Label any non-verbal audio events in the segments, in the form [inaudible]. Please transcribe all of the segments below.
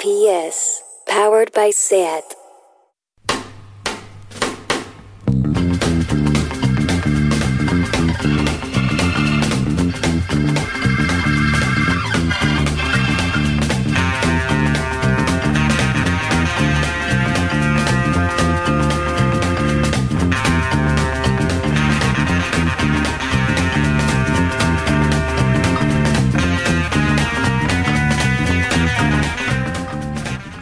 PS, powered by SAT.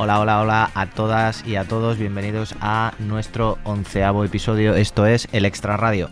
Hola, hola, hola a todas y a todos. Bienvenidos a nuestro onceavo episodio. Esto es el Extra Radio.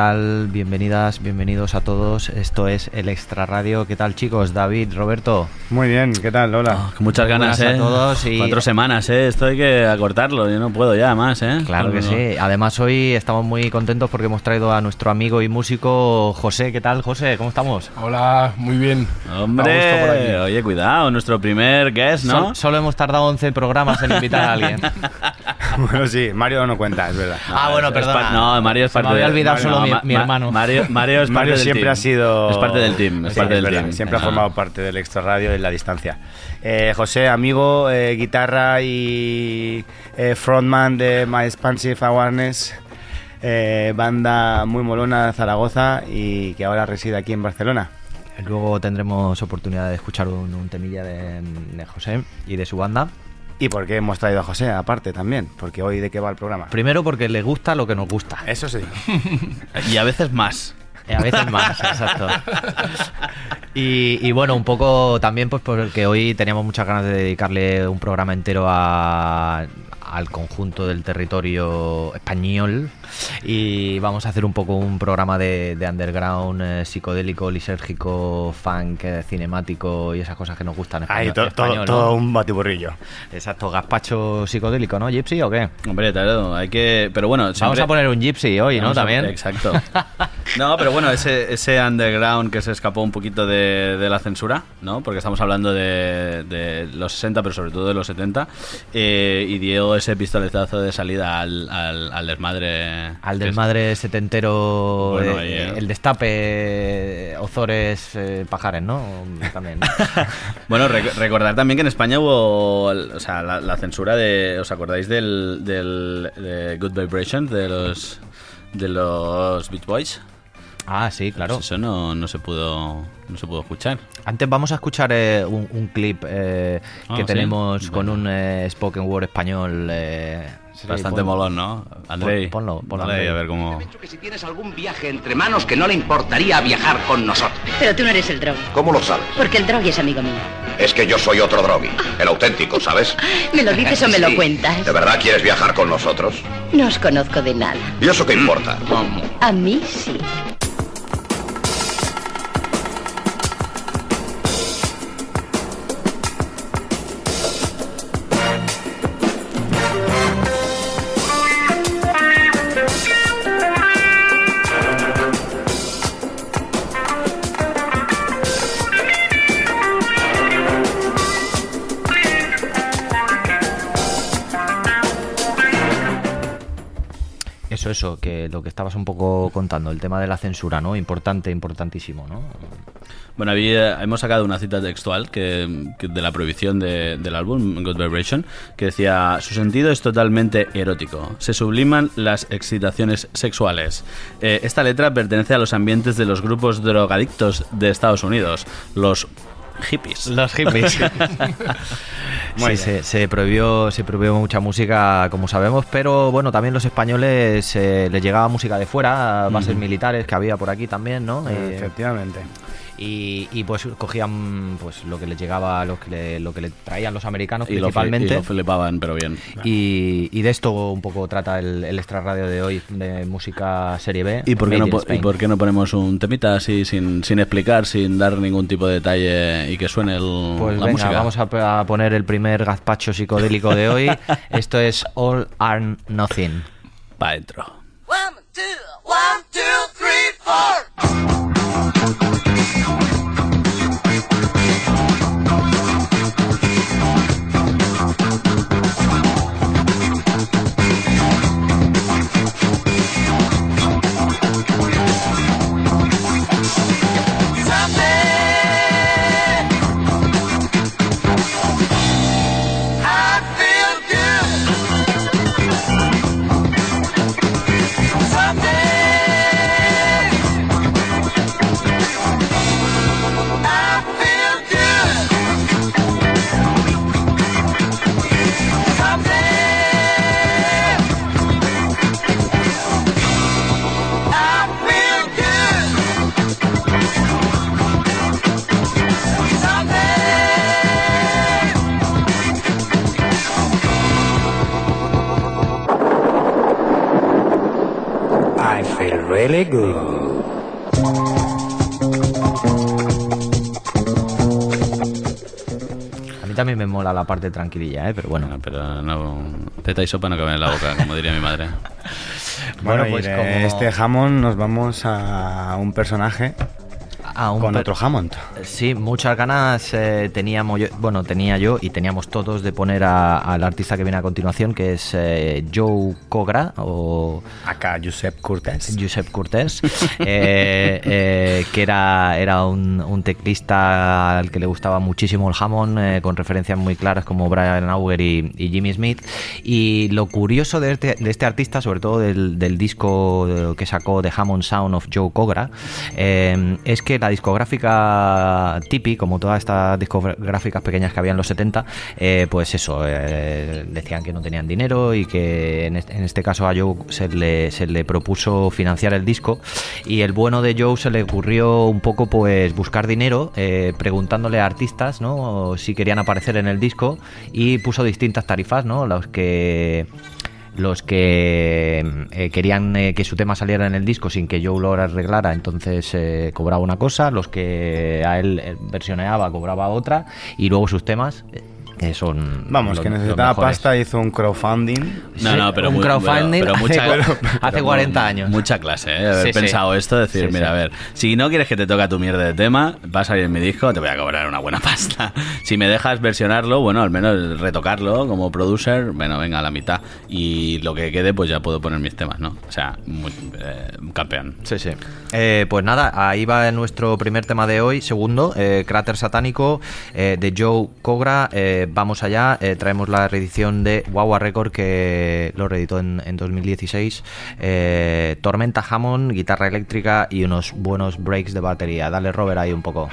Tal? Bienvenidas, bienvenidos a todos. Esto es el Extra Radio. ¿Qué tal, chicos? David, Roberto. Muy bien, ¿qué tal? Hola. Con muchas ganas, Buenas a ¿eh? todos y- Cuatro semanas, ¿eh? Esto hay que acortarlo, yo no puedo ya más, ¿eh? Claro que No, sí. Además, hoy estamos muy contentos porque hemos traído a nuestro amigo y músico José. ¿Qué tal, José? ¿Cómo estamos? Hola, muy bien. Hombre, aquí. oye, cuidado, nuestro primer guest, ¿no? Sol- solo hemos tardado 11 programas en invitar a alguien. [laughs] Bueno, sí, Mario no cuenta, es verdad. Ah, bueno, Es perdona. par- no, Mario es Se me parte había de- olvidado Mario- solo mi- Ma- mi Ma- hermano. Mario, Mario es parte Mario del siempre team. ha sido. Es parte del team, es Sí, parte del verdad, team. Siempre ha formado parte del extra radio en la distancia. Eh, José, amigo, eh, guitarra y eh, frontman de My Expansive Awareness, eh, banda muy molona de Zaragoza y que ahora reside aquí en Barcelona. Luego tendremos oportunidad de escuchar un, un temilla de, de José y de su banda. ¿Y por qué hemos traído a José aparte también? Porque hoy de qué va el programa. Primero porque le gusta lo que nos gusta. Eso sí. Y a veces más. Y a veces más, exacto. Y, y bueno, un poco también pues porque hoy teníamos muchas ganas de dedicarle un programa entero a- al conjunto del territorio español y vamos a hacer un poco un programa de, de underground eh, psicodélico, lisérgico, funk, eh, cinemático y esas cosas que nos gustan Ahí, español. to- todo, español, ¿no? todo un batiburrillo. Exacto, gazpacho psicodélico, ¿no, Gypsy o qué? Hombre, claro, hay que... Pero bueno, Vamos a poner un Gypsy hoy, ¿no? A- También. Exacto. No, pero bueno, ese, ese underground que se escapó un poquito de, de la censura, ¿no? Porque estamos hablando de, de los 60, pero sobre todo de los 70. eh, y dio ese pistoletazo de salida al, al, al desmadre. Al que del madre setentero, Bueno, eh, eh. el destape, Ozores, eh, Pajares, ¿no? También. ¿no? [laughs] Bueno, rec- recordar también que en España hubo o sea, la, la censura de. ¿Os acordáis del, del de Good Vibrations de los, de los Beach Boys? ah, sí, claro. Pues eso no, no se pudo no se pudo escuchar. Antes vamos a escuchar eh, un, un clip eh, Ah, que ¿sí? tenemos con un eh, spoken word español. Sí, Bastante molón, ¿no? Andrei, Pon- ponlo, ponlo, dale ahí Andrei. a ver cómo... He dicho que si tienes algún viaje entre manos que no le importaría viajar con nosotros. Pero tú no eres el Drogui. ¿Cómo lo sabes? Porque el Drogui es amigo mío. Es que yo soy otro Drogi, el auténtico, ¿sabes? [laughs] ¿Me lo dices o me lo cuentas? ¿De verdad quieres viajar con nosotros? No os conozco de nada. ¿Y eso qué importa? A mí sí. Un poco contando, el tema de la censura, ¿no? Importante, importantísimo, ¿no? Bueno, había- hemos sacado una cita textual que, de la prohibición de- del álbum, Good Vibration, que decía, su sentido es totalmente erótico, se subliman las excitaciones sexuales. Eh, esta letra pertenece a los ambientes de los grupos drogadictos de Estados Unidos, los hippies. Los hippies. [laughs] Sí, se, se prohibió, se prohibió mucha música, como sabemos, pero bueno, también los españoles eh, les llegaba música de fuera, bases militares que había por aquí también, ¿no? Eh, Efectivamente. Y, y, pues cogían pues lo que les llegaba, lo que, le, lo que le traían los americanos y principalmente. Lo, y lo flipaban, pero bien. Y, y, de esto un poco trata el, el extra radio de hoy, de música serie B. ¿Y por, qué no, ¿Y por qué no ponemos un temita así, sin, sin explicar, sin dar ningún tipo de detalle y que suene el, pues la venga, música? vamos a, a, poner el primer gazpacho psicodélico de hoy. [laughs] Esto es All or Nothing. Pa' dentro. One, two, one, two, three, four. A mí también me mola la parte tranquililla, ¿eh? pero bueno. Bueno, pero no. Teta y sopa no caben en la boca, como diría mi madre. [laughs] Bueno, Bueno, y pues de como- este Hammond nos vamos a un personaje A un con per- otro Hammond. Sí, muchas ganas eh, teníamos yo, bueno, tenía yo y teníamos todos de poner a- al artista que viene a continuación, que es eh, Joe Cogra o Acá Josep Cortés. Josep Cortés, [laughs] eh, eh, que era, era un, un teclista al que le gustaba muchísimo el Hammond, eh, con referencias muy claras como Brian Auger y, Jimmy Smith. Y lo curioso de este, este artista, sobre todo del, disco que sacó de Hammond Sound of Joe Cogra, eh, es que la discográfica Tipi, como todas estas discográficas pequeñas que había en los 70, eh, pues eso, decían que no tenían dinero y que en este, este caso a Joe se le, se le propuso financiar el disco y el bueno de Joe se le ocurrió un poco pues buscar dinero eh, preguntándole a artistas ¿no? si querían aparecer en el disco y puso distintas tarifas, ¿no? Los que los que eh, querían eh, que su tema saliera en el disco sin que Joe lo arreglara, entonces cobraba una cosa, los que a él versioneaba cobraba otra y luego sus temas que son Vamos, los- que necesitaba pasta, hizo un crowdfunding. No, no, pero un muy- crowdfunding pero- pero mucha- [laughs] hace, pero- hace pero 40 años. Mucha clase, ¿eh? Haber Sí, sí. pensado esto, decir, Sí, mira, sí. a ver, si no quieres que te toque tu mierda de tema, vas a ir en mi disco, te voy a cobrar una buena [laughs] pasta. Si me dejas versionarlo, bueno, al menos retocarlo como producer, bueno, venga, a la mitad. Y lo que quede, pues ya puedo poner mis temas, ¿no? O sea, muy, eh, campeón. Sí, sí. Eh, pues nada, ahí va nuestro primer tema de hoy, segundo, eh, Cráter Satánico eh, de Joe Cogra. Eh, vamos allá, eh, traemos la reedición de Wawa Record que lo reeditó en, 2016. Eh, Tormenta Hammond, guitarra eléctrica y unos buenos breaks de batería. Dale, Robert, ahí un poco.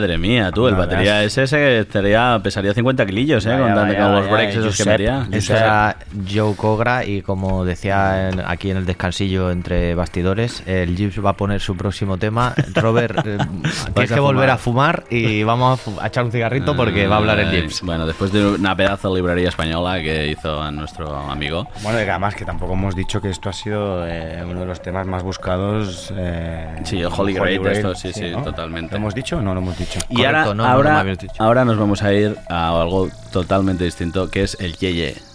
Madre mía, tú, el batería ese se estaría, pesaría 50 kilillos, ¿eh? Vaya, con, tan- vaya, con los vaya, breaks esos que Josep. metía. Eso era Joe Cogra y como decía en- aquí en el descansillo entre bastidores, el Gibbs va a poner su próximo tema. [laughs] Robert, eh, tienes que volver a fumar y vamos a, echar un cigarrito porque va a hablar el Gibbs. Bueno, después de una pedazo de librería española que hizo a nuestro amigo. Bueno, y además que tampoco hemos dicho que esto ha sido eh, uno de los temas más buscados. eh, Sí, el Holy Grail, esto, sí, sí, totalmente. ¿Lo hemos dicho o no lo hemos dicho? Y Correcto, ahora, no, no, no ahora, dicho. ahora nos vamos a ir a algo totalmente distinto, que es el Yeye.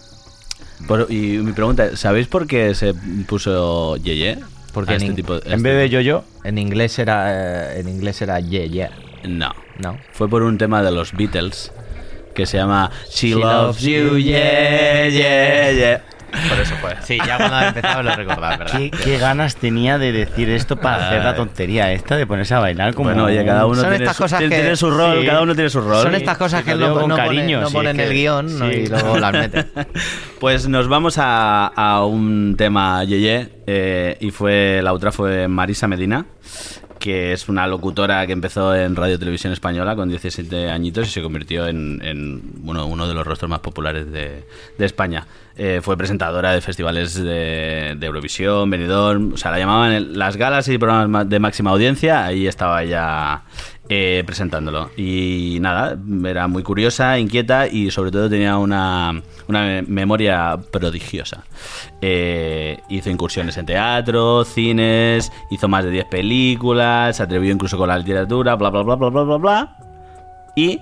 Por- y mi pregunta es, ¿sabéis por qué se puso Yeye? Porque este in- tipo En vez de yo-yo, En inglés era eh, en inglés era yeah yeah. No. No. Fue por un tema de los Beatles que se llama She, She Loves Loves You, You, yeah, yeah, yeah. Por eso fue. Sí, ya cuando empezaba lo recordaba, ¿verdad? ¿qué, qué ganas tenía de decir esto para hacer la tontería esta de ponerse a bailar como. Bueno, oye, cada uno Son tiene estas su, cosas que- tiene su rol, sí. cada uno tiene su rol. Son estas cosas sí, que lo no, no pone- cariño, no sí, ponen el que- guion ¿no? y luego las [laughs] meten. Pues nos vamos a, a un tema Yeye eh, y fue la otra fue Marisa Medina, que es una locutora que empezó en Radio Televisión Española con 17 añitos y se convirtió en, en, bueno, uno de los rostros más populares de, de España. Eh, fue presentadora de festivales de, Eurovisión, Benidorm, o sea, la llamaban las galas y programas ma- de máxima audiencia, ahí estaba ella eh, presentándolo. Y nada, era muy curiosa, inquieta y sobre todo tenía una, una me- memoria prodigiosa. Eh, hizo incursiones en teatro, cines, hizo más de 10 películas, se atrevió incluso con la literatura, bla, bla, bla, bla, bla, bla, bla. Y,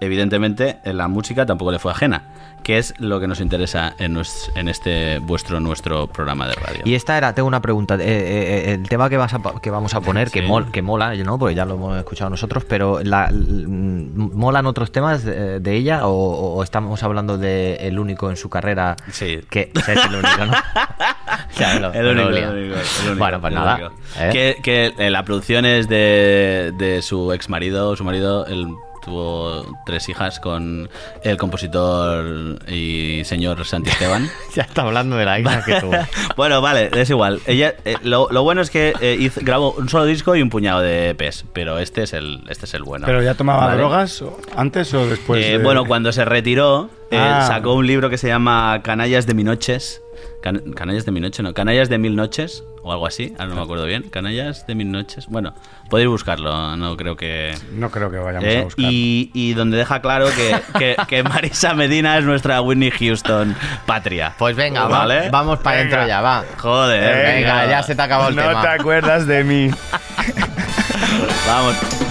evidentemente, en la música tampoco le fue ajena, que es lo que nos interesa en, nues- en este vuestro nuestro programa de radio. Y esta era, tengo una pregunta. eh, eh, el tema que, vas a, que vamos a poner, que, Sí. mol- que mola, ¿no? Porque ya lo hemos escuchado nosotros, pero la, ¿molan otros temas de, de ella o, o estamos hablando de el único en su carrera? Sí. Que o sea, es el único, ¿no? [laughs] Lo- El único, lía. el único, el único, Bueno, pues el nada. ¿eh? Que, que, eh, la producción es de, de su ex marido, su marido, él tuvo tres hijas con el compositor y señor Santi Esteban. [laughs] Ya está hablando de la hija que tuvo. [laughs] bueno, vale, es igual. Ella, eh, lo, lo bueno es que eh, hizo- grabó un solo disco y un puñado de EPs, pero este es el, este es el bueno. ¿Pero ya tomaba Vale. drogas antes o después? Eh, de- Bueno, cuando se retiró, eh, Ah. sacó un libro que se llama Canallas de mi noches. Can- Canallas de mi noche, no, Canallas de mil noches o algo así, ahora no me acuerdo bien. Canallas de mil noches. Bueno, podéis buscarlo, no creo que. No creo que vayamos Eh, a buscar. y, y donde deja claro que, que- que [laughs] Marisa Medina es nuestra Whitney Houston patria. Pues venga, va- ¿Vale? vamos para adentro ya, va. Joder, Venga, ya se te ha acabado el no tema. te acuerdas de mí. [laughs] [laughs] Vamos.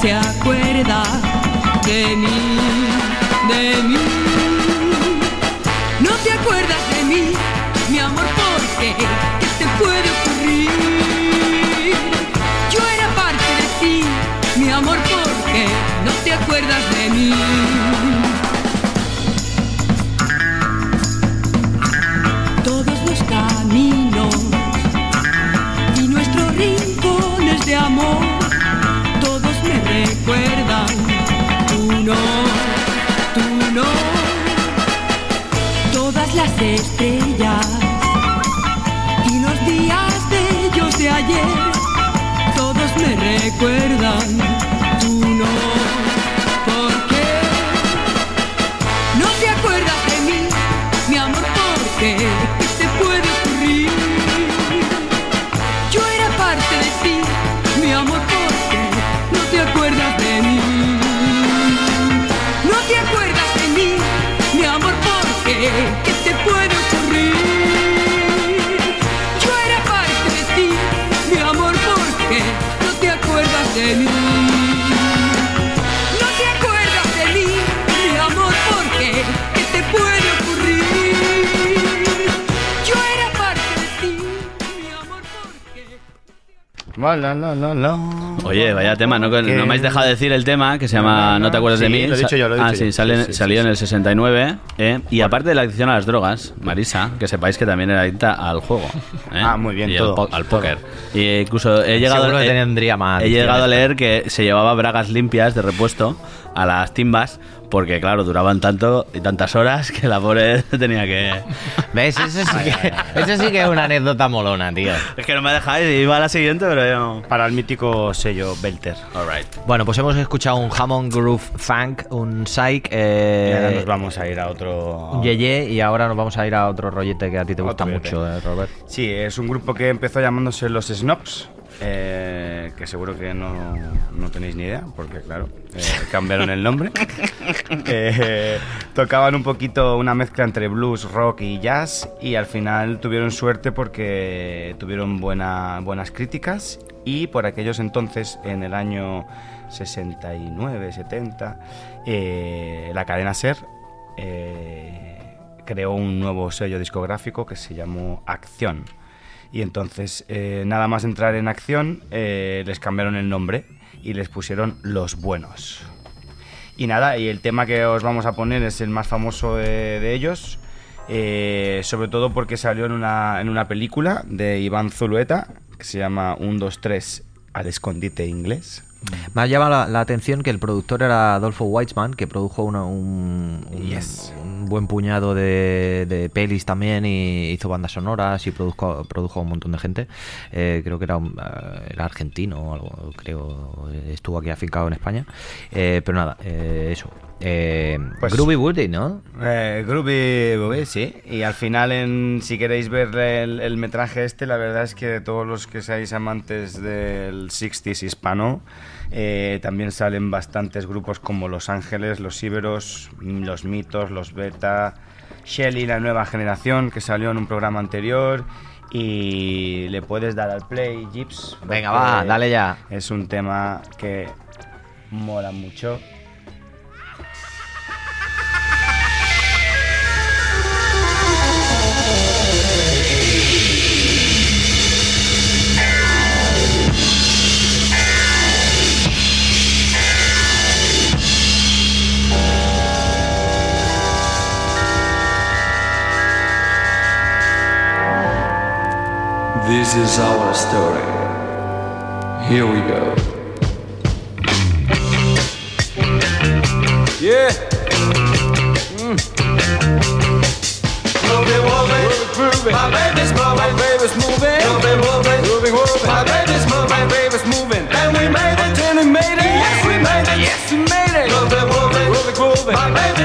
Se acuerda de mí, todas La, la, la, la, la. Oye, vaya tema, no, Que- no me has dejado de decir el tema que se llama No, te acuerdas de sí, mí. lo he dicho yo, lo he ah, dicho sí, yo. sale- Sí, sí, salió sí, en el sí. 69. ¿eh? Y aparte de la adicción a las drogas, Marisa, que sepáis que también era adicta al juego. ¿eh? Ah, muy bien, Y todo, al, al todo. póker. Y incluso he llegado, Seguro que he- tendría más he llegado a leer que se llevaba bragas limpias de repuesto a las timbas porque, claro, duraban tanto y tantas horas que la pobre [laughs] tenía que... ¿Ves? Eso sí, que, eso sí que es una anécdota molona, tío. Es que no me dejáis, iba a la siguiente, pero yo... Para el mítico sello Belter. Alright. Bueno, pues hemos escuchado un Hammond Groove Funk, un Psych, Y ahora eh, nos vamos a ir a otro. un Yeye y ahora nos vamos a ir a otro rollete que a ti te gusta Otro mucho, eh, Robert. Sí, es un grupo que empezó llamándose Los Snobs, eh, que seguro que no, no tenéis ni idea, porque claro, eh, cambiaron el nombre. [laughs] Eh, tocaban un poquito una mezcla entre blues, rock y jazz y al final tuvieron suerte porque tuvieron buena, buenas críticas y por aquellos entonces, en el año 69, 70, eh, la cadena SER creó un nuevo sello discográfico que se llamó Acción. Y entonces, eh, nada más entrar en Acción, eh, les cambiaron el nombre y les pusieron Los Buenos. Y nada, y el tema que os vamos a poner es el más famoso de, de ellos, eh, sobre todo porque salió en una, en una película de Iván Zulueta que se llama 1, 2, 3 al escondite inglés. Me ha llamado la, la atención que el productor era Adolfo Weitzman, que produjo una- un, un- Yes. un buen puñado de, de pelis también y hizo bandas sonoras y produjo, produjo a un montón de gente. Eh, creo que era, un- eh, era argentino o algo, creo. Estuvo aquí afincado en España. Eh, pero nada, eh, eso. Eh, Pues- Groovy Woody, ¿no? Eh, Groovy Boogie, sí. Y al final, en, si queréis ver el, el metraje este, la verdad es que todos los que seáis amantes del 60s hispano, eh, también salen bastantes grupos como Los Ángeles, Los Íberos, Los Mitos, Los Beta, Shelly, la nueva generación, que salió en un programa anterior. Y le puedes dar al play, Gips. Venga, va, dale ya. Es un tema que mola mucho. This is our story. Here we go. Yeah. Mm. Moving, moving, grooving. My baby's moving. My baby's moving. Moving, moving, moving, moving. My baby's moving. My baby's moving. And we made it. And we made it. Yes, we made it. Yes, we made it. Moving, moving, moving, grooving. My baby's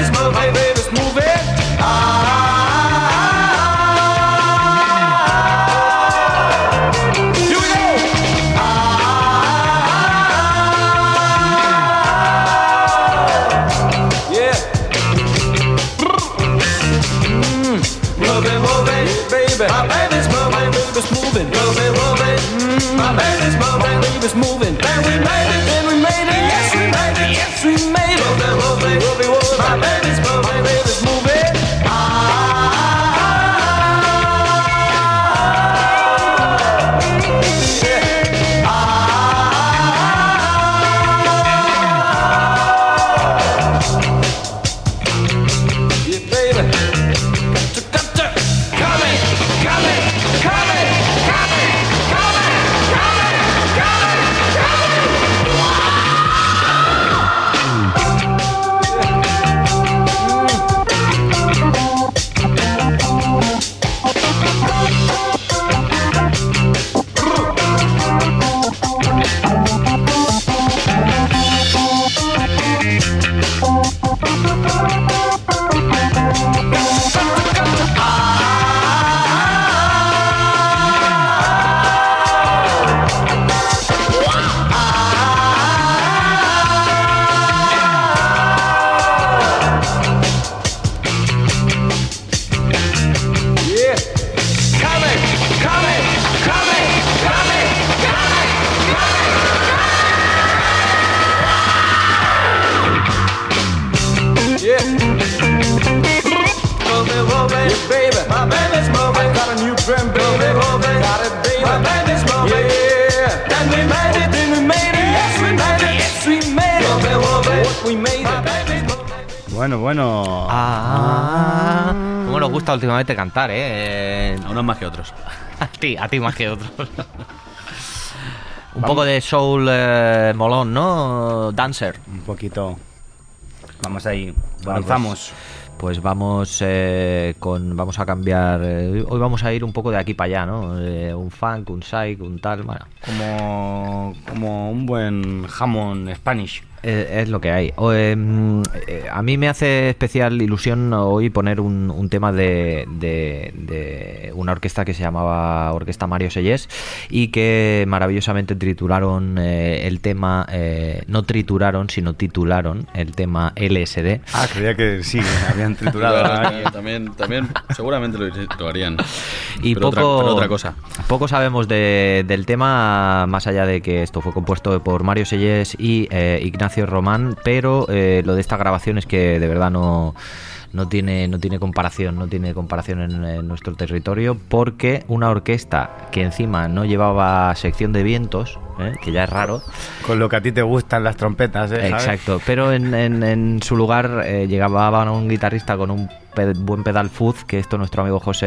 Bueno, bueno. Ah, cómo nos gusta últimamente cantar, ¿eh? A unos más que otros. [laughs] A ti, a ti más que otros. [laughs] Un poco de soul eh, molón, ¿no? Dancer. Un poquito. Vamos ahí. Bueno, Avanzamos. Pues vamos eh, con vamos a cambiar. eh, hoy vamos a ir un poco de aquí para allá, ¿no? Eh, un funk, un psych, un tal. Bueno, Como, como un buen jamón Spanish. Es lo que hay. O, eh, a mí me hace especial ilusión hoy poner un, un tema de, de- de una orquesta que se llamaba Orquesta Mario Sellés y que maravillosamente trituraron eh, el tema, eh, no trituraron, sino titularon el tema LSD. Ah, creía que sí, habían triturado. [laughs] también, también, seguramente lo, lo harían. Y pero, poco, otra, pero otra cosa. Poco sabemos de- del tema, más allá de que esto fue compuesto por Mario Sellés y eh, Ignacio Román, pero eh, lo de esta grabación es que de verdad no, no, tiene, no tiene comparación, no tiene comparación en, en nuestro territorio, porque una orquesta que encima no llevaba sección de vientos, ¿eh? que ya es raro, Con lo que a ti te gustan las trompetas, ¿eh? ¿sabes? Exacto, pero en, en- en su lugar eh, llegaba un guitarrista con un buen pedal fuzz, que esto nuestro amigo José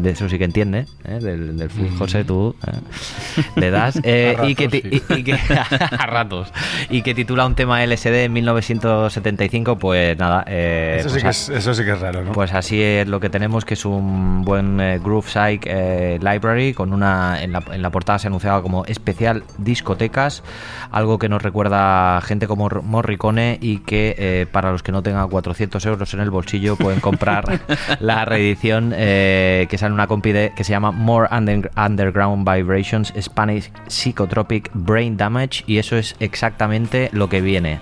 de eso sí que entiende, ¿eh? del, del fuzz, José, tú ¿eh? le das, [laughs] eh, A y, que, ratos, ti- y- y que- [laughs] a ratos, y que titula un tema LSD en 1975, pues nada, eh, Eso, pues sí que a- es, eso sí que es raro, ¿no? pues así es lo que tenemos, que es un buen Groove Psych Library, con una en la, en la portada se anunciaba como especial discotecas, algo que nos recuerda a gente como Morricone y que para los que no tengan 400 euros en el bolsillo pueden comprar [laughs] la reedición eh, que sale una compi que se llama More Under- Underground Vibrations Spanish Psychotropic Brain Damage y eso es exactamente lo que viene.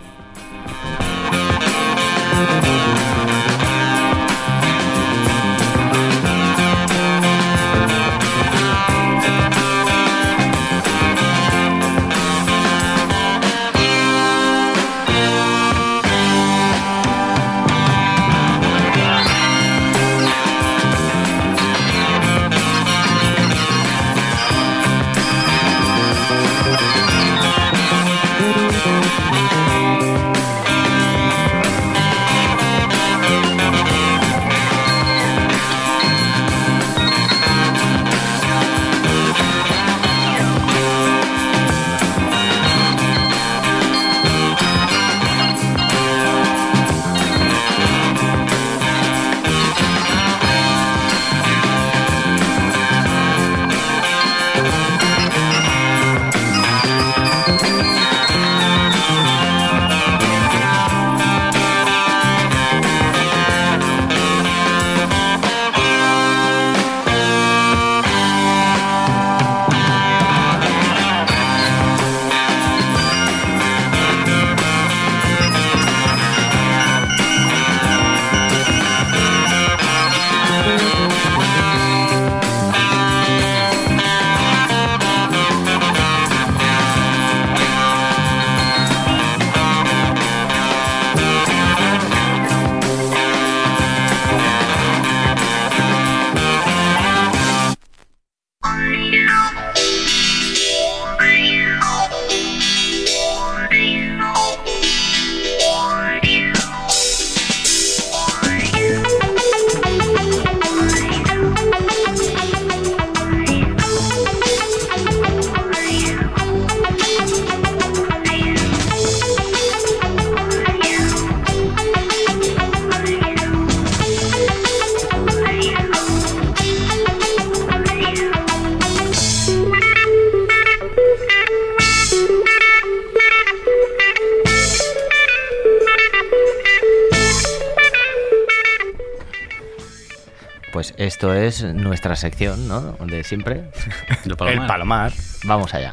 Nuestra sección, ¿no? De siempre. [laughs] El Palomar. El Palomar. Vamos allá.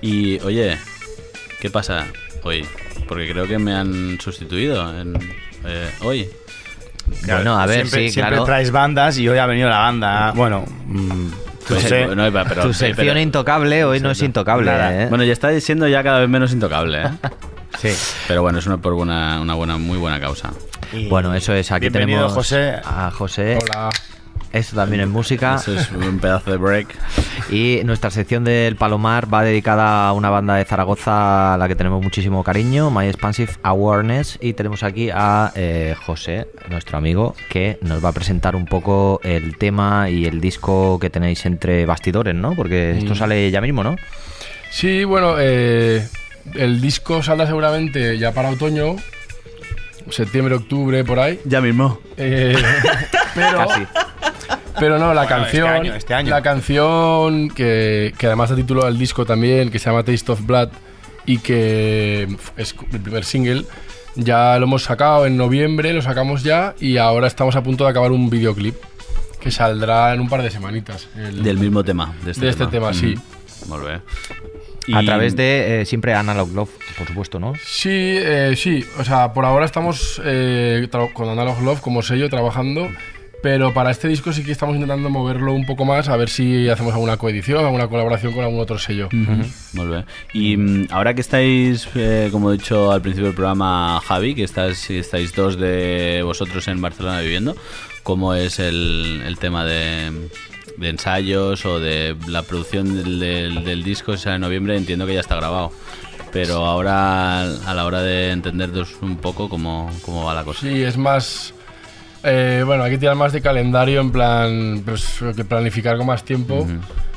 Y oye, ¿qué pasa hoy? Porque creo que me han sustituido en, eh, hoy. Bueno, a ver, siempre, sí, siempre claro. traes bandas y hoy ha venido la banda. Bueno, Pues, no sé. bueno, pero- tu pero- sección intocable hoy no es intocable, Nada. ¿eh? Bueno, ya está siendo ya cada vez menos intocable, ¿eh? [laughs] Sí. Pero bueno, es una por una, una buena, muy buena causa. Y Bueno, eso es. Aquí bienvenido, tenemos José. a José. Hola. Esto también es música. Eso es un pedazo de break. Y nuestra sección del Palomar va dedicada a una banda de Zaragoza a la que tenemos muchísimo cariño, My Expansive Awareness. Y tenemos aquí a eh, José, nuestro amigo, que nos va a presentar un poco el tema y el disco que tenéis entre bastidores, ¿no? Porque esto Mm. sale ya mismo, ¿no? Sí, bueno, eh, el disco saldrá seguramente ya para otoño, septiembre, octubre, por ahí. Ya mismo. Eh, [laughs] pero, Casi. Pero no, la Bueno, canción, este año, este año. la canción que, que además da título al disco también, que se llama Taste of Blood y que es el primer single, ya lo hemos sacado en noviembre, lo sacamos ya y ahora estamos a punto de acabar un videoclip que saldrá en un par de semanitas. El- Del mismo tema. De este De este tema, sí. Mm, Molt bé. A través de eh, siempre Analog Love, por supuesto, ¿no? Sí, eh, sí. O sea, por ahora estamos eh, con Analog Love como sello trabajando. Pero para este disco sí que estamos intentando moverlo un poco más, a ver si hacemos alguna coedición, alguna colaboración con algún otro sello. Molt bé. Y mm, ahora que estáis, eh, como he dicho al principio del programa, Javi, que estás, estáis dos de vosotros en Barcelona viviendo, ¿cómo es el, el tema de, de ensayos o de la producción del, del- del disco? O sea, en noviembre entiendo que ya está grabado. Pero ahora, a la hora de entenderos un poco cómo, cómo va la cosa. Sí, es más. Eh, bueno, hay que tirar más de calendario, en plan. Pues que planificar con más tiempo.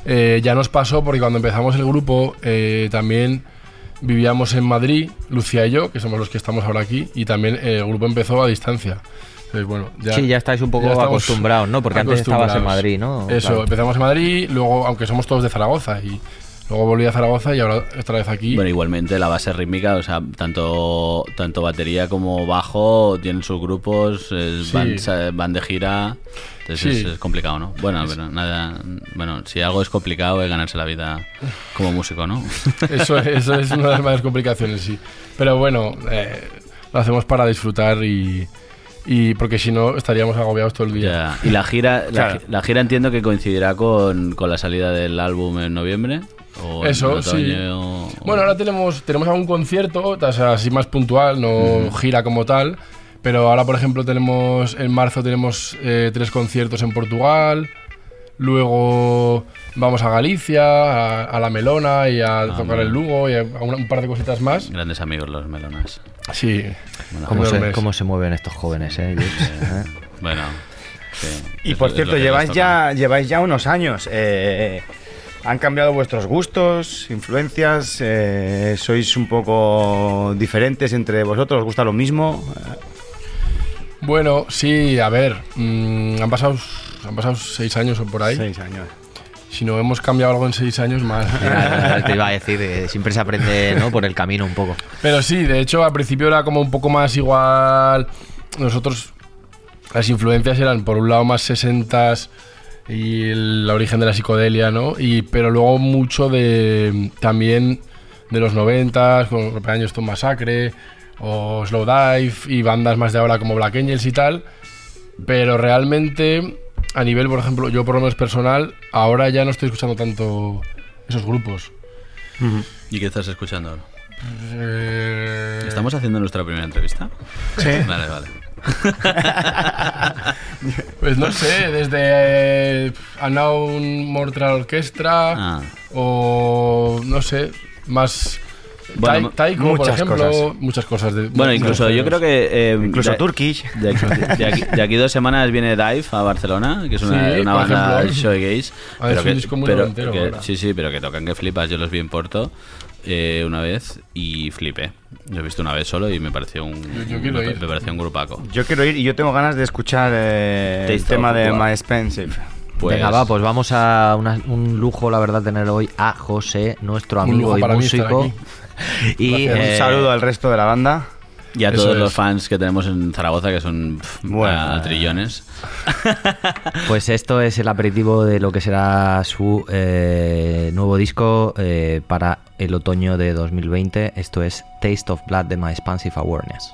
Eh, ya nos pasó porque cuando empezamos el grupo eh, también vivíamos en Madrid, Lucía y yo, que somos los que estamos ahora aquí, y también el grupo empezó a distancia. Entonces, bueno, ya, sí, ya estáis un poco acostumbrados, ¿no? Porque antes estabas en. Madrid, ¿no? Eso, Claro. empezamos en Madrid, luego, aunque somos todos de Zaragoza, y luego volví a Zaragoza y ahora otra vez aquí. Bueno, igualmente la base rítmica, o sea, tanto, tanto batería como bajo tienen sus grupos, eh, Sí. van, van de gira, entonces Sí. es, es complicado, ¿no? Bueno, pero nada, bueno, si algo es complicado es ganarse la vida como músico, ¿no? [laughs] Eso, eso es una de las mayores complicaciones, sí. Pero bueno, eh, lo hacemos para disfrutar y, y porque si no estaríamos agobiados todo el día. Ya. Y la gira, la, Claro. la gira entiendo que coincidirá con, con la salida del álbum en noviembre. O Eso, otoño, sí. o- Bueno, ahora tenemos, tenemos algún concierto, o sea, así más puntual, no gira como tal. Pero ahora, por ejemplo, tenemos en marzo tenemos eh, tres conciertos en Portugal. Luego vamos a Galicia, a, a La Melona y a tocar bueno. el Lugo y a, un par de cositas más. Grandes amigos los melonas. Sí. Bueno, ¿Cómo, se, enormes. cómo se mueven estos jóvenes, eh? ¿Eh? Bueno, sí, Y es por cierto, lleváis ya, lleváis ya unos años. eh, ¿Han cambiado vuestros gustos, influencias? eh, ¿Sois un poco diferentes entre vosotros? ¿Os gusta lo mismo? Bueno, sí, a ver, mm, han, pasado, han pasado seis años o por ahí. Seis años. Si no hemos cambiado algo en seis años, mal. [laughs] Te iba a decir, eh, siempre se aprende ¿no? por el camino un poco. Pero sí, de hecho, al principio era como un poco más igual. Nosotros, las influencias eran por un lado más sesentas y el origen de la psicodelia, ¿no? Y, pero luego mucho de también de los noventas, con Rompe Años Tom Masacre o Slow Dive y bandas más de ahora como Black Angels y tal. Pero realmente, a nivel, por ejemplo, yo por lo menos personal, ahora ya no estoy escuchando tanto esos grupos. ¿Y qué estás escuchando ahora? Eh, ¿Estamos haciendo nuestra primera entrevista? Sí. Vale, vale. [laughs] Pues no sé, desde eh, Unknown Mortal Orchestra Ah. o no sé, más Bueno, Taiko, por muchas ejemplo, cosas. muchas cosas. De, Bueno, incluso de- yo creo que... eh, Incluso de- Turkish. De aquí, de aquí- de aquí dos semanas viene Dive a Barcelona, que es una, Sí, una por banda shoegaze. Ah, es un disco muy pero que- sí, sí, pero que tocan que flipas. Yo los vi en Porto eh, una vez y flipé. Lo he visto una vez solo y me pareció un, yo quiero me, ir. me pareció un grupaco. Yo quiero ir y yo tengo ganas de escuchar eh, el tema de. My Expensive. Pues- Venga, va, pues vamos a una- un lujo, la verdad, tener hoy a José, nuestro Un amigo y músico. [laughs] Y Un eh, saludo al resto de la banda. Y a Eso todos es. los fans que tenemos en Zaragoza, que son Bueno. a trillones. [laughs] Pues esto es el aperitivo de lo que será su eh, nuevo disco eh, para el otoño de 2020. Esto es Taste of Blood de My Expansive Awareness.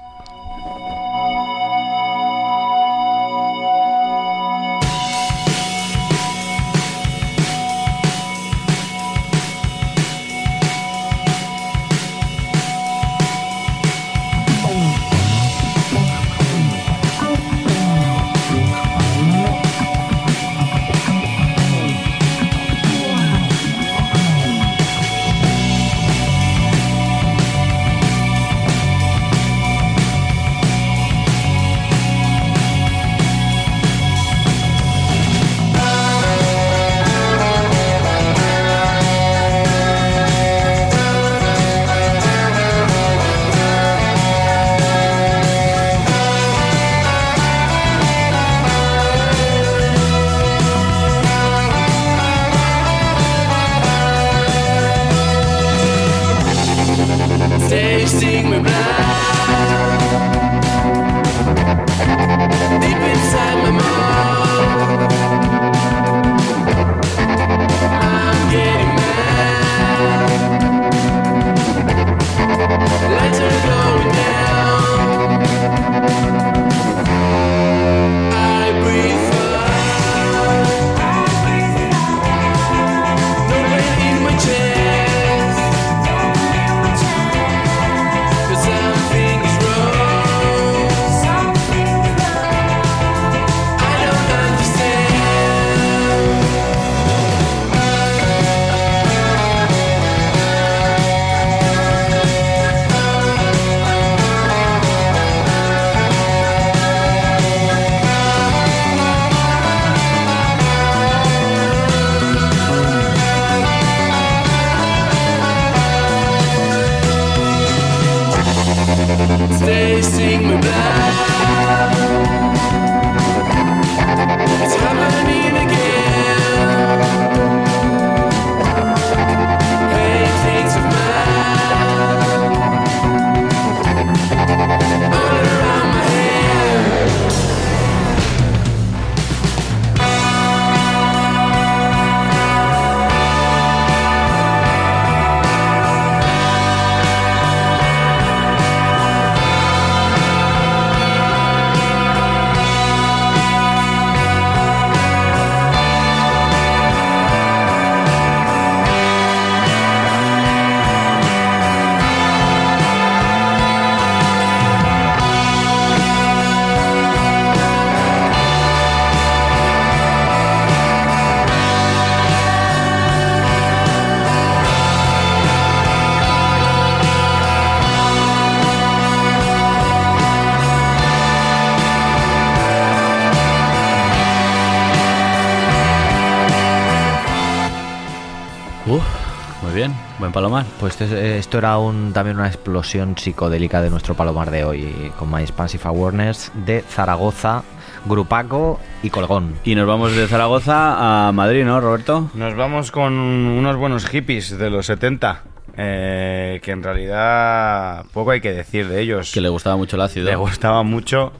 Buen palomar. Pues esto, es- esto era un, también una explosión psicodélica de nuestro palomar de hoy, con My Expansive Awareness de Zaragoza, Grupaco y Colgón. Y nos vamos de Zaragoza a Madrid, ¿no, Roberto? Nos vamos con unos buenos hippies de los 70. eh, que en realidad poco hay que decir de ellos. Que le gustaba mucho el ácido. Le gustaba mucho.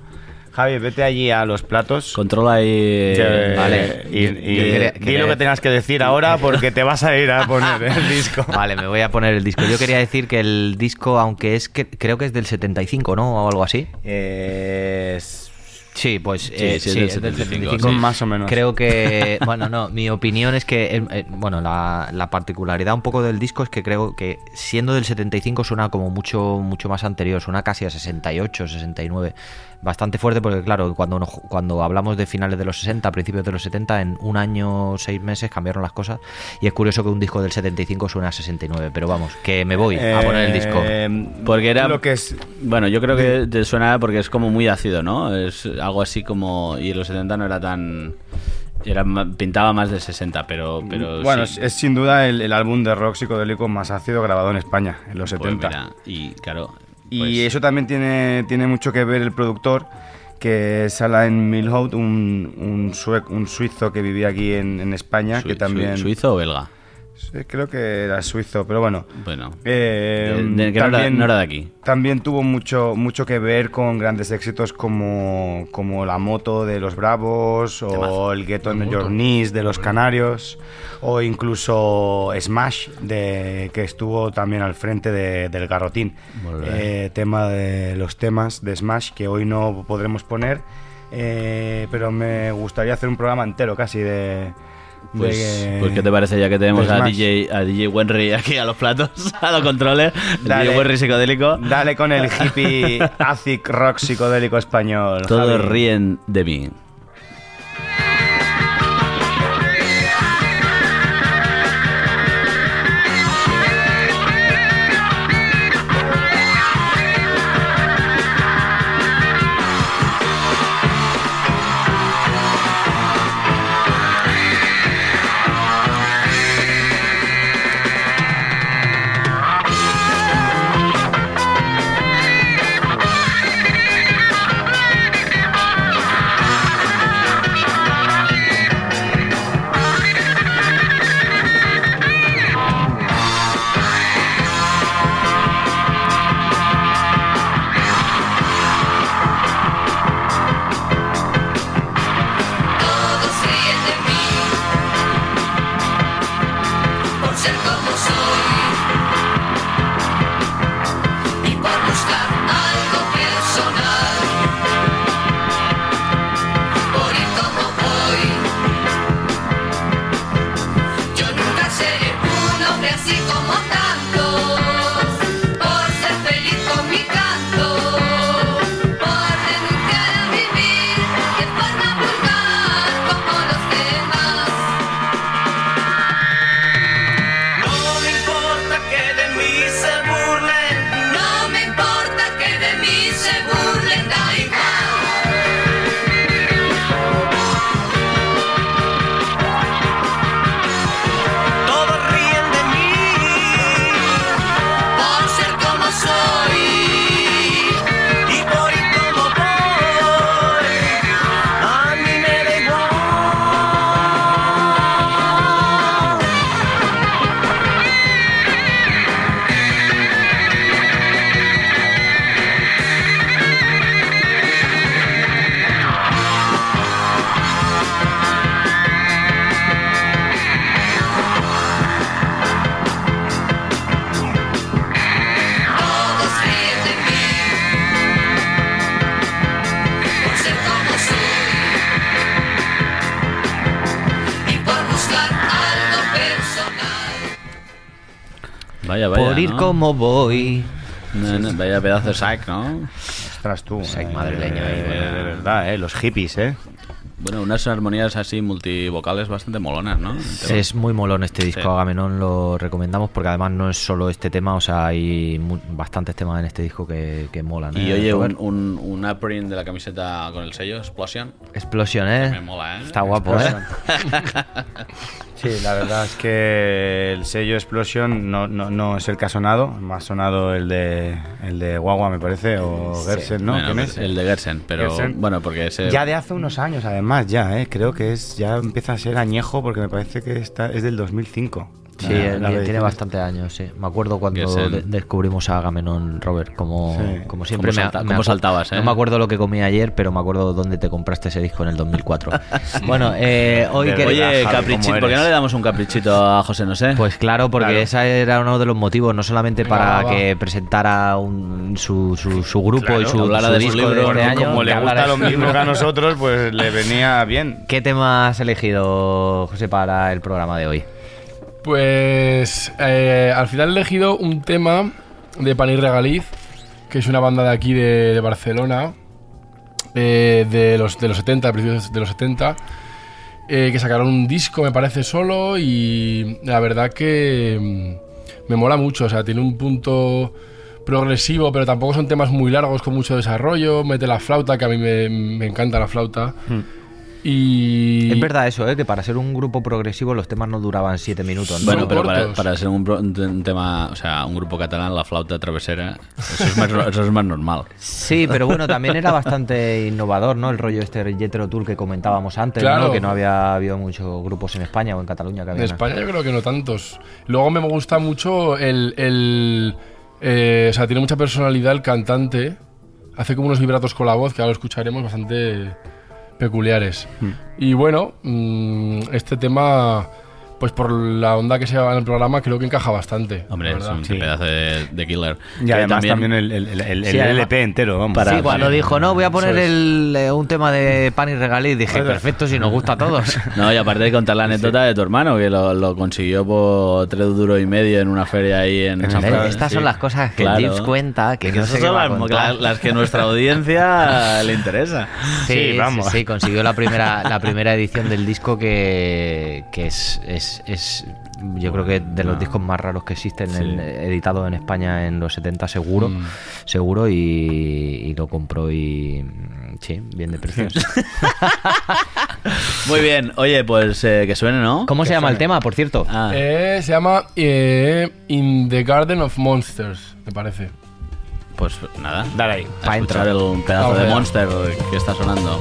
Javi, vete allí a los platos. Controla ahí. Que- Vale. Y, y quería- di quería lo que tengas que decir ahora porque te vas a ir a poner el [laughs] disco. Vale, me voy a poner el disco. Yo quería decir que el disco, aunque es que creo que es del 75, ¿no? O algo así. Eh, Sí, pues Sí, eh, sí, es sí, del es del 75, 75. sí. Más o menos. Creo que, [laughs] bueno, no, mi opinión es que, eh, eh, bueno, la, la particularidad un poco del disco es que creo que siendo del 75 suena como mucho mucho más anterior, suena casi a 68, 69. Bastante fuerte porque, claro, cuando, nos- cuando hablamos de finales de los 60, principios de los 70, en un año, seis meses cambiaron las cosas. Y es curioso que un disco del 75 suena a 69, pero vamos, que me voy a poner el disco. Eh, Porque era. Lo que es. Bueno, yo creo que te suena porque es como muy ácido, ¿no? Es algo así como. Y en los 70 no era tan. Era, pintaba más de 60, pero. pero bueno, sí. es, es sin duda el, el álbum de rock psicodélico más ácido grabado en España, en los Pues 70. mira, y claro. Y pues, eso también tiene, tiene mucho que ver el productor, que es Alain Milhaud, un, un, un suizo que vivía aquí en, en España, sui- que también... sui- ¿Suizo o belga? Sí, creo que era suizo, pero bueno. Bueno. Eh, De- de que no era- no era de aquí. También tuvo mucho, mucho que ver con grandes éxitos como, como La Moto de los Bravos o El Get on Your Knees de los Canarios o incluso Smash de, que estuvo también al frente de- del Garrotín. Eh, tema de los temas de Smash que hoy no podremos poner, eh, pero me gustaría hacer un programa entero casi de... Pues, de- pues, ¿qué te parece ya que tenemos a. DJ, a DJ Wenry aquí a los platos, [laughs] a los controles? Dale. DJ Wenry psicodélico. Dale con el hippie [laughs] acid rock psicodélico español. Todos Javi. ríen de mí. ¿No? como voy. No, no, vaya pedazo de sac, ¿no? Ostras, tú. Psych eh, madrileño ahí, eh, bueno. de verdad, eh, los hippies, ¿eh? Bueno, unas armonías así multivocales bastante molonas, ¿no? Es muy molón este disco, Sí. Agamenón lo recomendamos porque además no es solo este tema, o sea, hay mu- bastantes temas en este disco que, que molan. Y ¿eh, oye, un, un, un print de la camiseta con el sello Explosion. Explosion, ¿eh? Me mola, ¿eh? Está guapo, ¿eh? [laughs] Sí, la verdad es que el sello Explosion no, no, no es el que ha sonado, más sonado el de el de Guagua, me parece, o Gersen, ¿no? Bueno, ¿Quién es? El de Gersen, pero Gersen. bueno, porque ese... Ya de hace unos años, además, ya, ¿eh? Creo que es ya empieza a ser añejo porque me parece que está, es del 2005. Sí, La- la tiene, bastantes años, sí. Me acuerdo cuando el- de- descubrimos a Agamenón, Robert, como, Sí. como siempre. Cómo me- salta- me saltabas, ¿eh? No me acuerdo lo que comí ayer, pero me acuerdo dónde te compraste ese disco en el 2004. [laughs] bueno, eh, hoy que... Oye, caprichito, ¿cómo ¿por qué no le damos un caprichito a José No sé? Pues claro, porque Claro. ese era uno de los motivos, no solamente para que presentara un- su, su, su grupo Claro, y su, hablara su de su disco libro, de este año. como le gusta de lo mismo que a [laughs] nosotros, pues le venía bien. ¿Qué tema has elegido, José, para el programa de hoy? Pues eh, al final he elegido un tema de Panir Regaliz, que es una banda de aquí de, Barcelona, eh, de, los, de los 70, principios de los 70, eh, que sacaron un disco, me parece, solo y la verdad que mm, me mola mucho, o sea, tiene un punto progresivo, pero tampoco son temas muy largos con mucho desarrollo, mete la flauta, que a mí me, me encanta la flauta. Y Es verdad eso, ¿eh? que para ser un grupo progresivo los temas no duraban siete minutos. ¿no? Bueno, pero para, ser un, tema, o sea, un grupo catalán, la flauta travesera, eso es más, eso es más normal. Sí, pero bueno, también era bastante innovador, ¿no? El rollo este Jetro Tour que comentábamos antes, Claro. ¿no? Que no había habido muchos grupos en España o en Cataluña que En. España yo creo que no tantos. Luego me gusta mucho el... el, eh, o sea, tiene mucha personalidad el cantante. Hace como unos vibratos con la voz que ahora lo escucharemos bastante peculiares. Y bueno, mm, este tema, pues por la onda que se va en el programa, creo que encaja bastante. Hombre, es un Sí. pedazo de, de killer. Y Que además también, el, el, el- el Sí, además- LP entero, vamos. Para- sí, cuando para- dijo, no, voy a poner es. el, eh, un tema de pan y regaliz, dije, perfecto, si nos gusta a todos. [laughs] No, y aparte de contar la anécdota de tu hermano, que lo, lo consiguió por tres duros y medio en una feria ahí en San Estas sí. son las cosas que Claro. James cuenta, que, Que no sé son las, las- las que nuestra audiencia le interesa. Sí, Sí, vamos. Sí, sí, consiguió la primera, la primera edición del disco que, que es, es, es, yo creo que de los No. discos más raros que existen Sí. en- editados en España en los 70 seguro, Mm. seguro y, y lo compró y mm, sí, bien de precios. [laughs] Muy bien, oye, pues eh, que suene, ¿no? ¿Cómo se llama el tema, por cierto? Ah, Eh, se llama eh, In the Garden of Monsters, me parece. pues nada, Dale ahí. a Pa' escuchar el pedazo Vamos de allá. Monster que está sonando.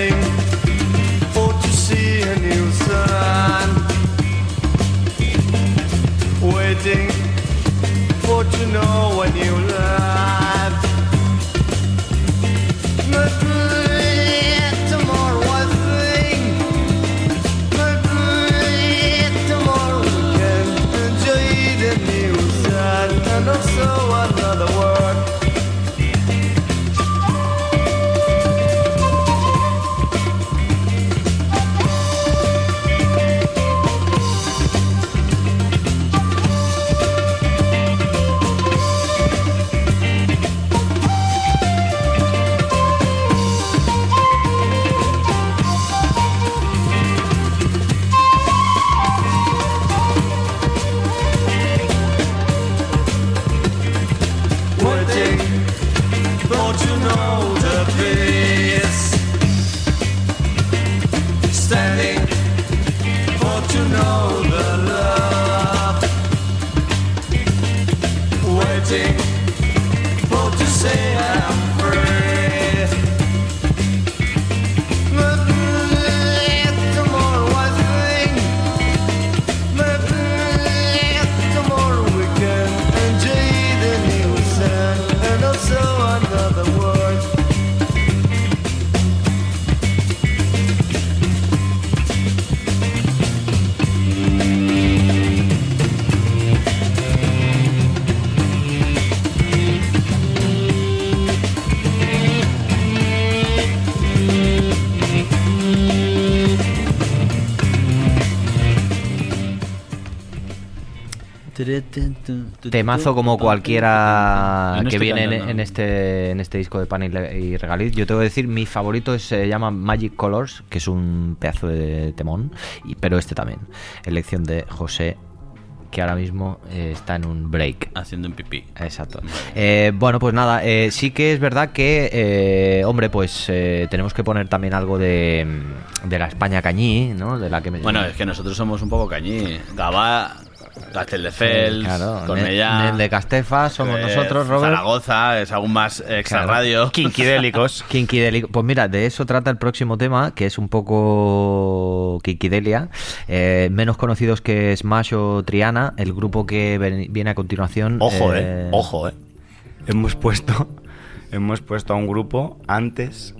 Standing for to see a new sun, waiting for to know when you Temazo como cualquiera que viene en, este, en este disco de Pan y Regaliz. Yo tengo que decir, mi favorito se llama Magic Colors, que es un pedazo de temón, y, pero este también. Elección de José, que ahora mismo eh, está en un break. Haciendo un pipí. Exacto. Eh, bueno, pues nada, eh, sí que es verdad que, hombre, pues tenemos que poner también algo de, de la España Cañí, ¿no? De la que me- Bueno, es que nosotros somos un poco cañí. Gabá, Castelldefels, Claro, Cornellá. Nel de Castefa somos eh, nosotros, Robert. Zaragoza, es aún más extra Claro. radio. [laughs] Kinkidélicos. Kinkidélico. [laughs] Pues mira, de eso trata el próximo tema, que es un poco Kinkidelia. Eh, menos conocidos que Smash o Triana, el grupo que ven- viene a continuación. Ojo, eh. eh, Ojo, eh. Hemos puesto. [laughs] Hemos puesto a un grupo antes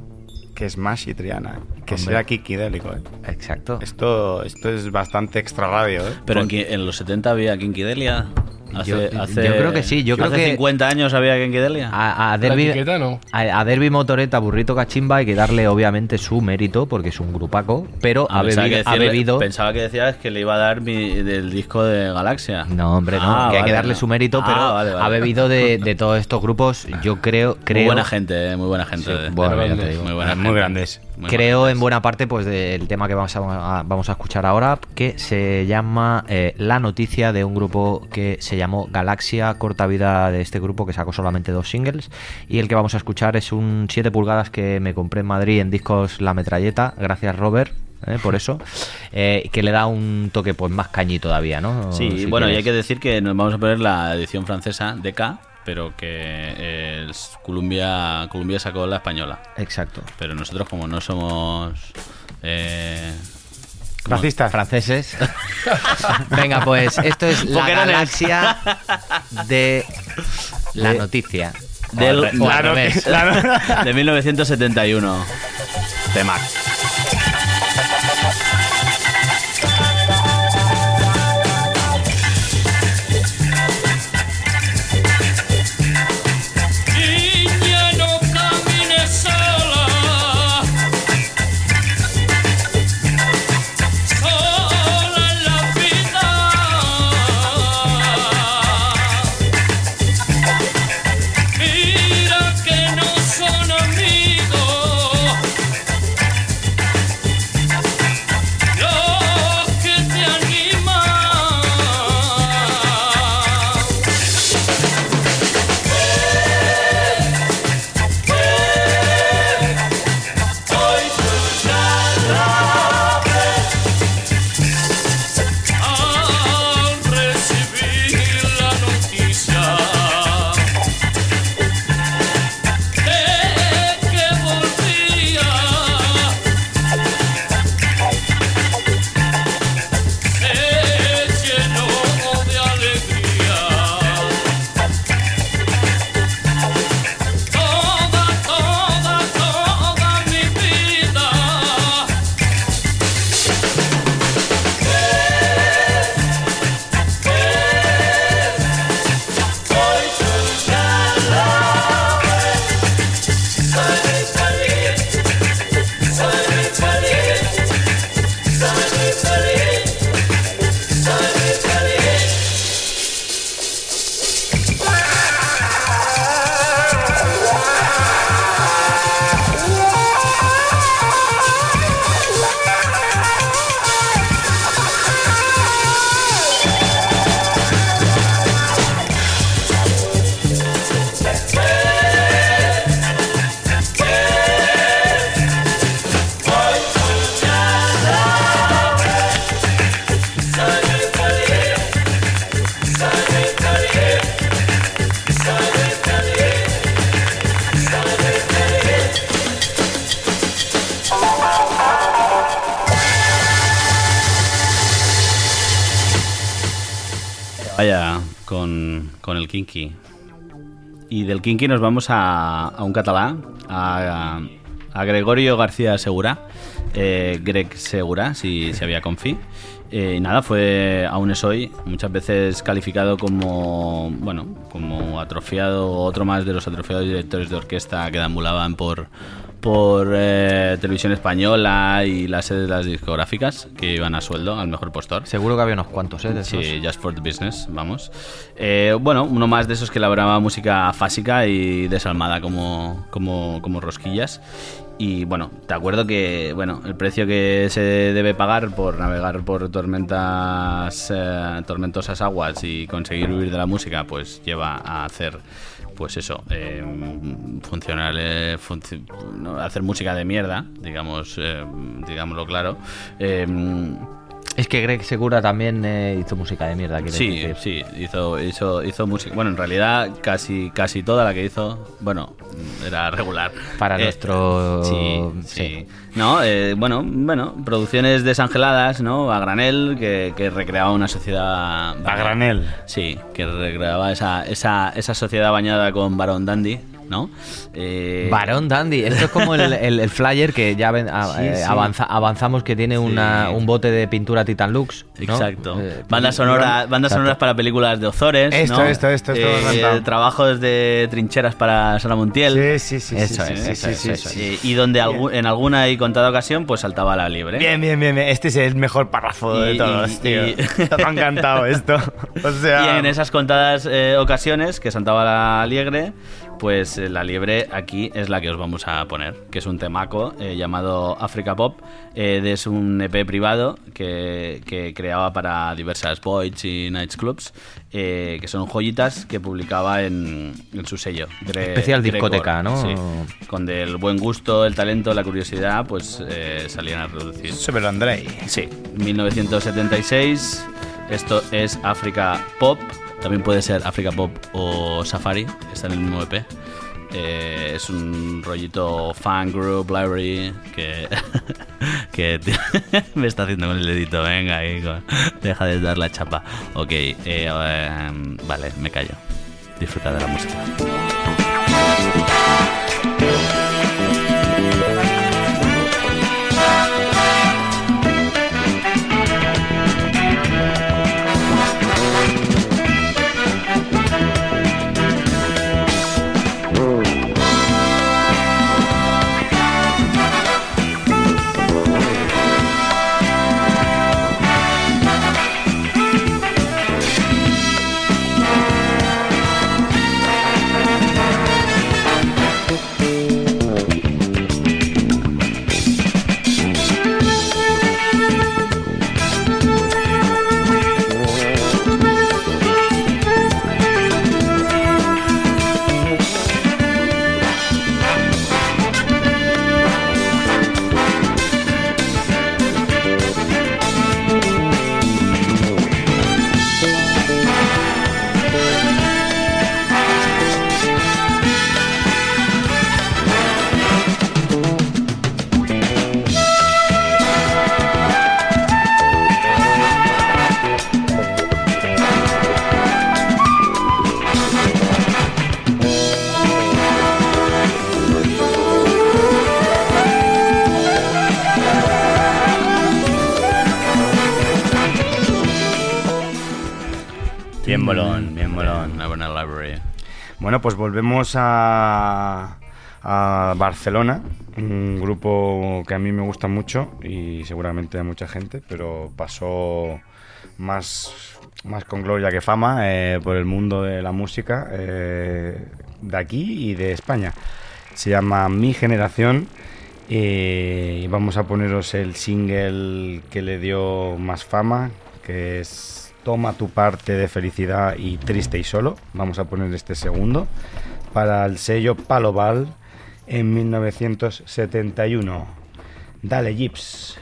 que Smash y Triana. Que Hombre. sea Kikidélico, eh. Exacto. Esto, esto es bastante extra radio, eh. Pero en, los 70 había Kinkidelia. Hace, Yo- hace- yo creo que sí, yo creo hace que- 50 años había Kinkidelia. A, a Derby, etiqueta no. a, a Derby Motoreta, Burrito Cachimba hay que darle obviamente su mérito porque es un grupaco, pero ha pensaba, bebido, que ha decirle- bebido pensaba que decías que le iba a dar mi, del disco de Galaxia. No, hombre, no, Ah, que hay que darle no. su mérito, Ah, pero vale, vale. ha bebido de, [laughs] de todos estos grupos. Yo creo, creo Muy buena gente, eh, muy buena gente. Sí, de- bueno, de-. Muy buena Muy gente. grandes. Muy creo buena en buena parte pues del tema que vamos a, a- vamos a escuchar ahora, que se llama eh, La Noticia de un grupo que se llamó Galaxia, corta vida de este grupo que sacó solamente dos singles. Y el que vamos a escuchar es un 7 pulgadas que me compré en Madrid en discos La Metralleta, gracias Robert. eh, por eso, [laughs] eh, que le da un toque pues más cañí todavía, ¿no? Sí, Si bueno, y hay que decir que nos vamos a poner la edición francesa de K, pero que eh, es Columbia, Columbia sacó la española. Exacto. Pero nosotros como no somos... Racistas. franceses. [laughs] Venga, pues esto es la galaxia de la De- noticia. Del- la noti- la- [laughs] de 1971. De Mac. Kinky nos vamos a, un catalán, a, Gregorio García Segura, eh, Greg Segura, si, si había confi. Eh, nada, fue, aún es hoy, muchas veces calificado como, bueno, como atrofiado, otro más de los atrofiados directores de orquesta que deambulaban por, por eh, televisión española y las sedes de las discográficas que iban a sueldo al mejor postor. Seguro que había unos cuantos, ¿eh? De esos. Sí, Just for the Business, vamos. Eh, bueno, uno más de esos que elaboraba música fásica y desalmada como, como, como rosquillas. Y bueno, te acuerdo que bueno, el precio que se debe pagar por navegar por tormentas, eh, tormentosas aguas y conseguir huir de la música, pues lleva a hacer pues eso, eh, funcionar, eh, no, hacer música de mierda, digamos, eh, digámoslo claro. Es que Greg Segura también eh, hizo música de mierda, Sí, decir. sí, hizo, hizo, hizo música. Bueno, en realidad casi, casi toda la que hizo, bueno, era regular. Para Eh, nuestro... Sí, sí. No, eh, bueno, bueno, producciones desangeladas, ¿no? A granel, que, que recreaba una sociedad... A granel. Sí, que recreaba esa, esa, esa sociedad bañada con Barón Dandy, ¿no? Eh, Barón Dandy, esto es como el, [laughs] el- el flyer que ya ven- a- Sí, eh, sí. avanza- avanzamos que tiene una, un bote de pintura Titan Lux. ¿no? Exacto. Eh, bandas sonoras, bandas Exacto. sonoras para películas de Ozores. Esto, ¿no? esto, esto, esto encantado. trabajos de trincheras para Sara Montiel. Sí, sí, sí. Eso es, eso es, eso. Eh, y donde en alguna y contada ocasión, pues saltaba la liebre. Bien, bien, bien, bien. Este es el mejor párrafo de todos, y- tío. y- [laughs] Me ha encantado esto. [laughs] O sea... Y en esas contadas eh, ocasiones que saltaba la liebre, pues eh, la liebre aquí es la que os vamos a poner, que es un temaco eh, llamado Africa Pop. eh, es un EP privado que, que creaba para diversas boys y nights clubs, eh, que son joyitas que publicaba en, en su sello. Gre- Especial discoteca, ¿no? Sí. Con del buen gusto, el talento, la curiosidad, pues eh, salían a reducir. Súper Andrei. Sí, 1976. Esto es África Pop. También puede ser África Pop o Safari. Está en el mismo EP. Eh, es un rollito fan group library que, [laughs] [laughs] me está haciendo con el dedito. Venga, ahí, deja de dar la chapa. Ok, eh, eh, vale, me callo. Disfruta de la música. Bueno, pues volvemos a, a Barcelona, un grupo que a mí me gusta mucho y seguramente a mucha gente, pero pasó más, más con gloria que fama eh, por el mundo de la música eh, de aquí y de España. Se llama Mi Generación eh, y vamos a poneros el single que le dio más fama, que es Toma tu parte de felicidad y triste y solo. Vamos a poner este segundo para el sello Paloval en 1971. Dale, Gips.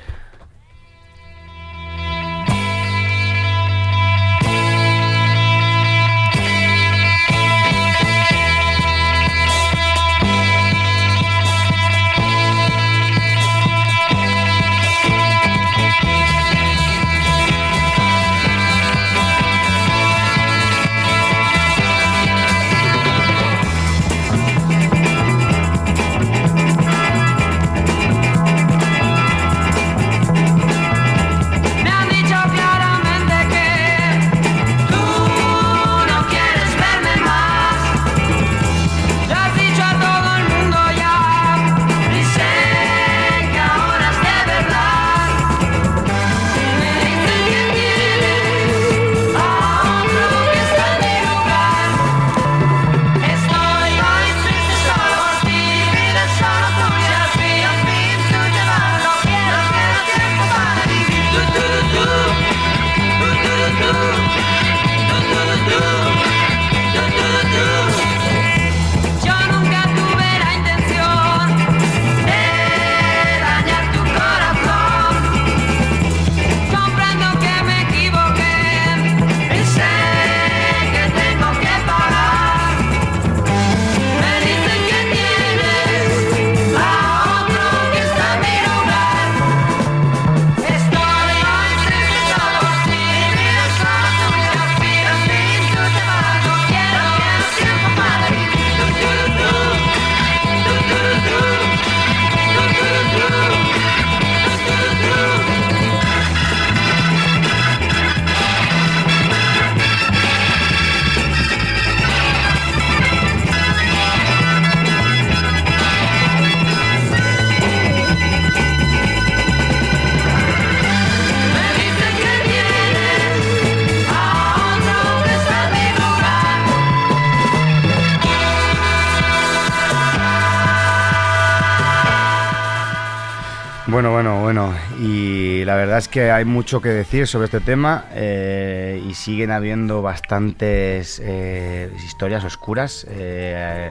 Verdad es que hay mucho que decir sobre este tema eh, y siguen habiendo bastantes eh, historias oscuras, eh,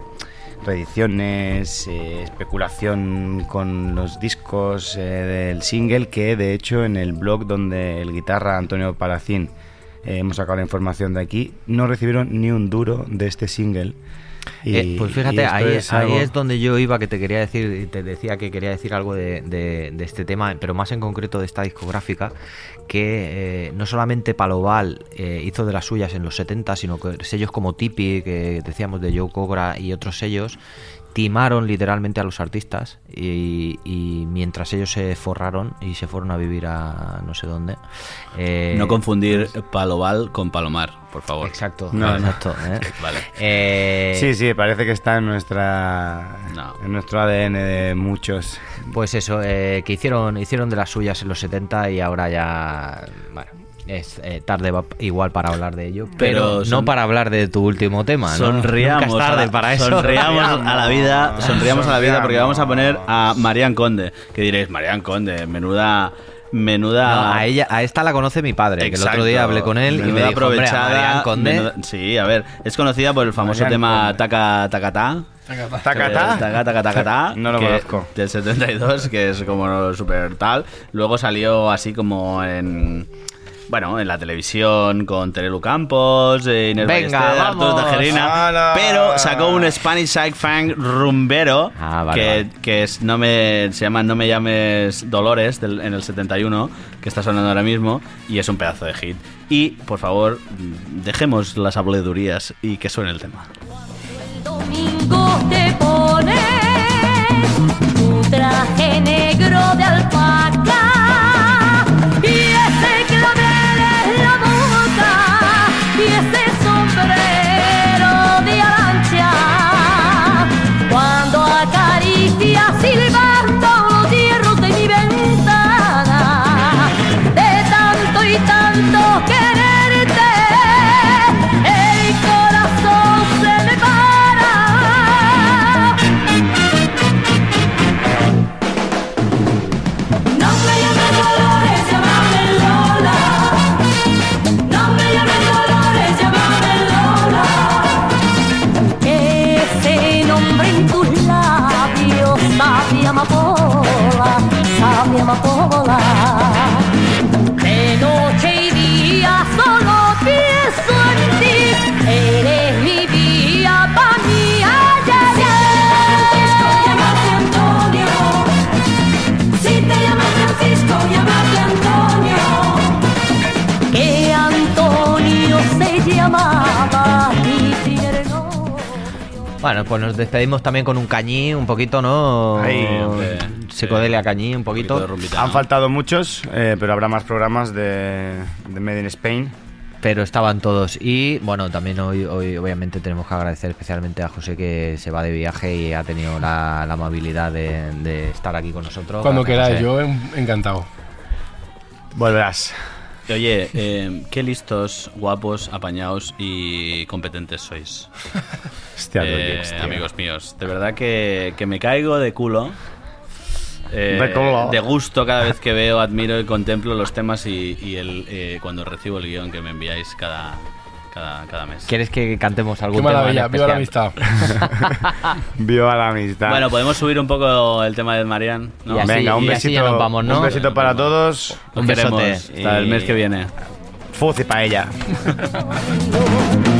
reediciones, eh, especulación con los discos del single que de hecho en el blog donde el guitarra Antonio Palacín hemos sacado la información de aquí, no recibieron ni un duro de este single. Y- Eh, pues fíjate, ahí, es ahí es donde yo iba, que te quería decir, y te decía que quería decir algo de, de- de este tema, pero más en concreto de esta discográfica, que eh, no solamente Paloval eh, hizo de las suyas en los 70, sino que sellos como Tipi, que decíamos de Joe Cobra y otros sellos, timaron literalmente a los artistas y, y mientras ellos se forraron y se fueron a vivir a no sé dónde. eh, No confundir Paloval con Palomar, por favor. Exacto, No, no. exacto. ¿eh? [laughs] Vale. Eh, Sí, sí, parece que está en nuestra en nuestro ADN de muchos. Pues eso, eh, que hicieron, hicieron de las suyas en los 70 y ahora ya, bueno, es eh, tarde va- igual para hablar de ello, pero, Pero no para hablar de tu último tema, ¿no? Sonriamos, Nunca es tarde a la, para eso. sonriamos [laughs] a la vida, sonriamos a la vida porque vamos a poner a Marian Conde, que diréis, Marian Conde, menuda menuda No, a ella, a esta la conoce mi padre, que el otro día hablé con él y me dijo, "Hombre, a aprovechada, Marian Conde, menuda- sí, a ver, es conocida por el famoso Marian tema Conde. Taca Tacatá. ¿Tacatá? Eh, Taca, taca, taca, ta, No lo que- conozco. Del 72, que es como súper tal. Luego salió así como en. Bueno, en la televisión con Terelu Campos, Inés Venga, Ballester, Arturo. ¡Hala! Pero sacó un Spanish Side Fang rumbero Ah, vale, que, vale. que es, no me, se llama No me llames Dolores del- en el 71, que está sonando ahora mismo, y es un pedazo de hit. Y, por favor, dejemos las habledurías y que suene el tema. domingo te pones tu traje negro de alpaca de noche y día solo pienso en ti eres mi vida pa' mí ay, ay, ay. llámate Antonio si te llamas Francisco llámate Antonio que Antonio se llamaba mi novio Bueno, pues nos despedimos también con un cañí, un poquito, ¿no? Hombre. Psicodelia cañí, un poquito. Un poquito. Han faltado muchos, eh, pero habrá más programas de, de Made in Spain. pero estaban todos. Y bueno, también hoy, hoy obviamente tenemos que agradecer especialmente a José que se va de viaje y ha tenido la, la amabilidad de, de estar aquí con nosotros. Cuando queráis, yo en- encantado. Volverás. Oye, eh, qué listos, guapos, apañados y competentes sois. [laughs] Hostia, Eh, hostia. amigos míos, de verdad que, que me caigo de culo. Eh, De gusto cada vez que veo, admiro y contemplo los temas y, y el, eh, cuando recibo el guion que me enviáis cada, cada, cada mes. ¿Quieres que cantemos algún Qué tema viva la amistad. [laughs] Viva la amistad. Bueno, podemos subir un poco el tema de Marian. ¿no? Y así- Venga, un y así besito, ya nos vamos, ¿no? un besito para todos. Os un besote. Hasta el Y- mes que viene. Fuzzy para ella. [laughs]